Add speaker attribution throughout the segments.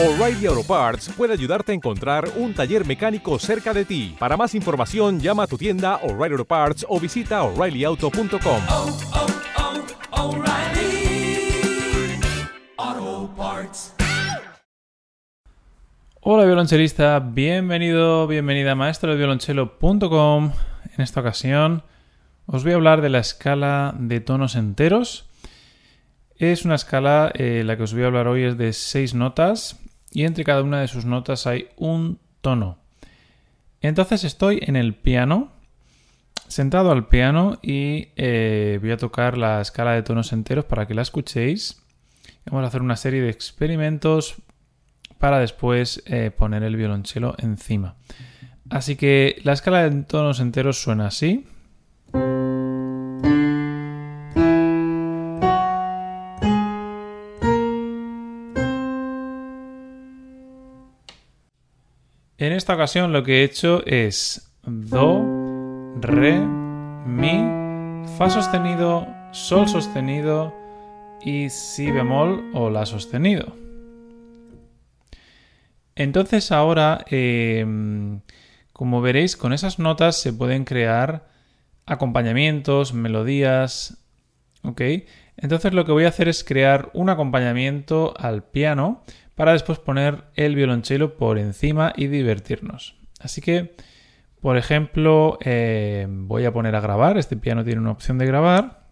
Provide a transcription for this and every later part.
Speaker 1: O'Reilly Auto Parts puede ayudarte a encontrar un taller mecánico cerca de ti. Para más información, llama a tu tienda O'Reilly Auto Parts o visita oreillyauto.com.
Speaker 2: oh, oh, Parts.
Speaker 3: Hola violonchelista, bienvenido, bienvenida a maestrodeviolonchelo.com. En esta ocasión os voy a hablar de la escala de tonos enteros. Es una escala, eh, la que os voy a hablar hoy es de seis notas y entre cada una de sus notas hay un tono. Entonces estoy en el piano, sentado al piano y eh, voy a tocar la escala de tonos enteros para que la escuchéis. Vamos a hacer una serie de experimentos para después eh, poner el violonchelo encima. Así que la escala de tonos enteros suena así. En esta ocasión lo que he hecho es Do, Re, Mi, Fa sostenido, Sol sostenido y Si bemol o La sostenido. Entonces ahora, eh, como veréis, con esas notas se pueden crear acompañamientos, melodías, ¿ok? Entonces lo que voy a hacer es crear un acompañamiento al piano para después poner el violonchelo por encima y divertirnos. Así que, por ejemplo, eh, voy a poner a grabar, este piano tiene una opción de grabar,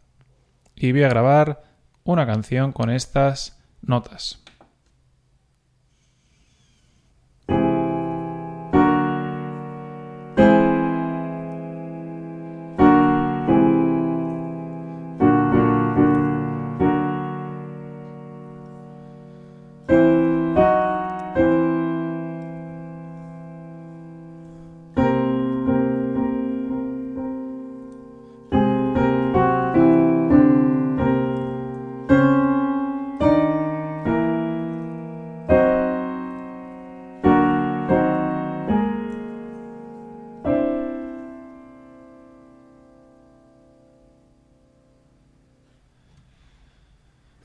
Speaker 3: y voy a grabar una canción con estas notas.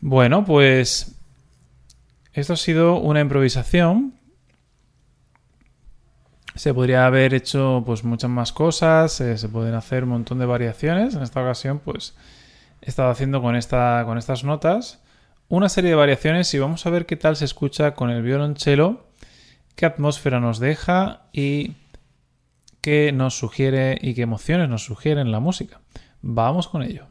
Speaker 3: Bueno, pues esto ha sido una improvisación. Se podría haber hecho pues muchas más cosas, eh, se pueden hacer un montón de variaciones. En esta ocasión, pues he estado haciendo con, esta, con estas notas una serie de variaciones y vamos a ver qué tal se escucha con el violonchelo, qué atmósfera nos deja y qué nos sugiere y qué emociones nos sugieren la música. Vamos con ello.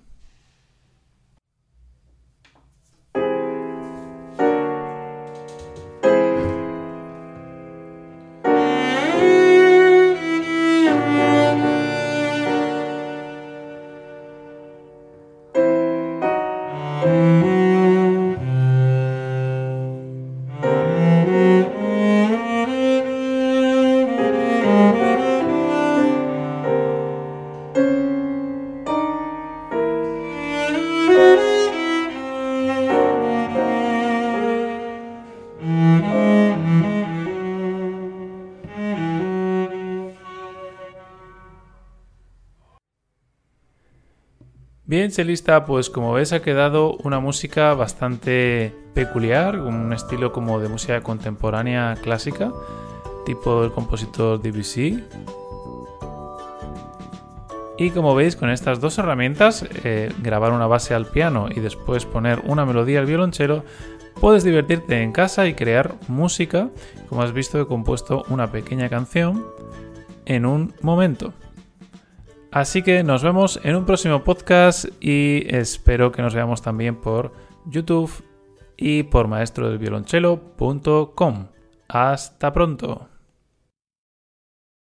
Speaker 3: Bien, chelista, pues como ves ha quedado una música bastante peculiar, un estilo como de música contemporánea clásica, tipo el compositor Debussy. Y como veis, con estas dos herramientas, eh, grabar una base al piano y después poner una melodía al violonchelo, puedes divertirte en casa y crear música. Como has visto, he compuesto una pequeña canción en un momento. Así que nos vemos en un próximo podcast y espero que nos veamos también por YouTube y por maestrodelviolonchelo.com. Hasta pronto.